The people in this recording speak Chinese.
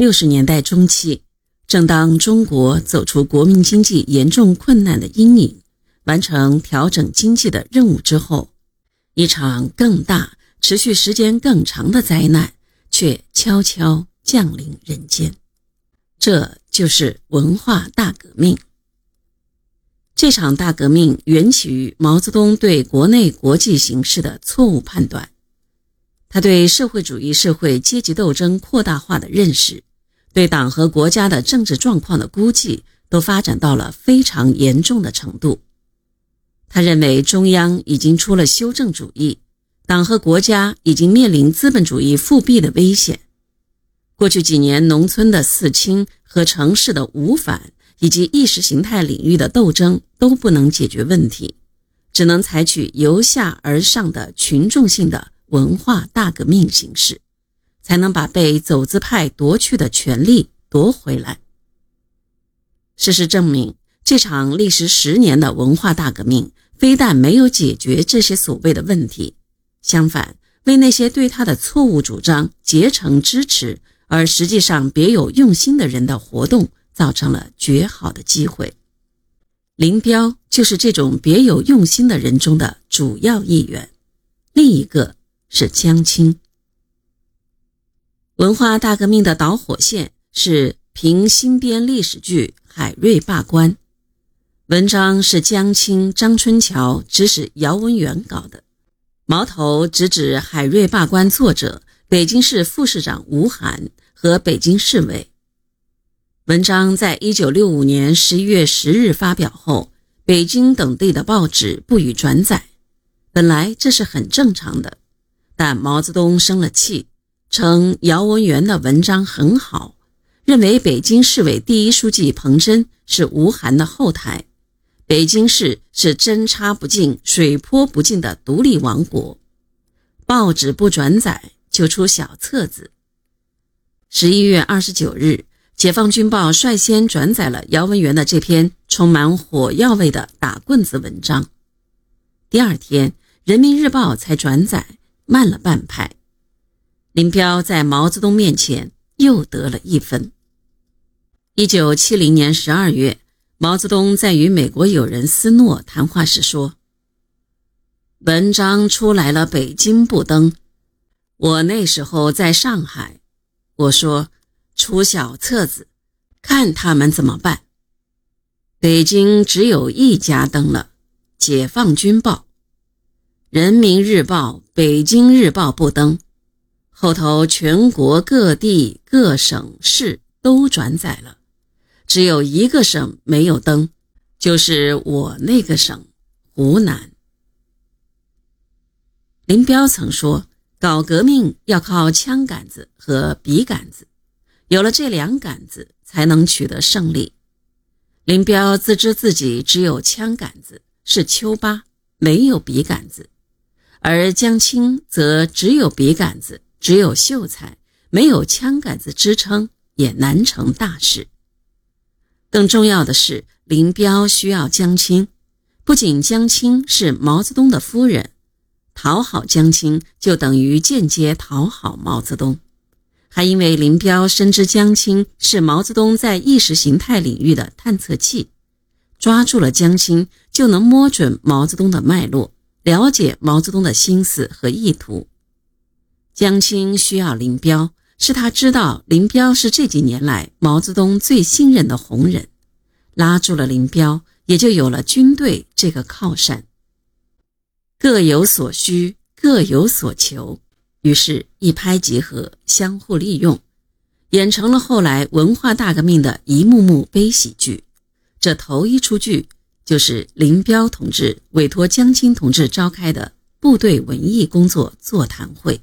六十年代中期，正当中国走出国民经济严重困难的阴影，完成调整经济的任务之后，一场更大、持续时间更长的灾难却悄悄降临人间。这就是文化大革命。这场大革命缘起于毛泽东对国内国际形势的错误判断，他对社会主义社会阶级斗争扩大化的认识。对党和国家的政治状况的估计都发展到了非常严重的程度。他认为中央已经出了修正主义，党和国家已经面临资本主义复辟的危险。过去几年，农村的四清和城市的五反以及意识形态领域的斗争都不能解决问题，只能采取由下而上的群众性的文化大革命形式。才能把被走资派夺去的权利夺回来。事实证明，这场历时十年的文化大革命，非但没有解决这些所谓的问题，相反，为那些对他的错误主张结成支持而实际上别有用心的人的活动，造成了绝好的机会。林彪就是这种别有用心的人中的主要一员，另一个是江青。文化大革命的导火线是评新编历史剧《海瑞罢官》，文章是江青、张春桥指使姚文元搞的，矛头直指海瑞罢官作者北京市副市长吴晗和北京市委。文章在一九六五年十一月十日发表后，北京等地的报纸不予转载，本来这是很正常的，但毛泽东生了气。称姚文元的文章很好，认为北京市委第一书记彭真是吴晗的后台，北京市是针插不进、水泼不进的独立王国。报纸不转载，就出小册子。十一月二十九日，解放军报率先转载了姚文元的这篇充满火药味的打棍子文章。第二天，人民日报才转载，慢了半拍。林彪在毛泽东面前又得了一分。一九七零年十二月，毛泽东在与美国友人斯诺谈话时说：“文章出来了，北京不登。我那时候在上海，我说出小册子，看他们怎么办。北京只有一家登了，《解放军报》，《人民日报》《北京日报》不登。”后头全国各地各省市都转载了，只有一个省没有登，就是我那个省湖南。林彪曾说：“搞革命要靠枪杆子和笔杆子，有了这两杆子，才能取得胜利。”林彪自知自己只有枪杆子，是丘巴，没有笔杆子；而江青则只有笔杆子。只有秀才，没有枪杆子支撑，也难成大事。更重要的是，林彪需要江青，不仅江青是毛泽东的夫人，讨好江青就等于间接讨好毛泽东，还因为林彪深知江青是毛泽东在意识形态领域的探测器，抓住了江青，就能摸准毛泽东的脉络，了解毛泽东的心思和意图。江青需要林彪，是他知道林彪是这几年来毛泽东最信任的红人，拉住了林彪，也就有了军队这个靠山。各有所需，各有所求，于是，一拍即合，相互利用，演成了后来文化大革命的一幕幕悲喜剧。这头一出剧，就是林彪同志委托江青同志召开的部队文艺工作座谈会。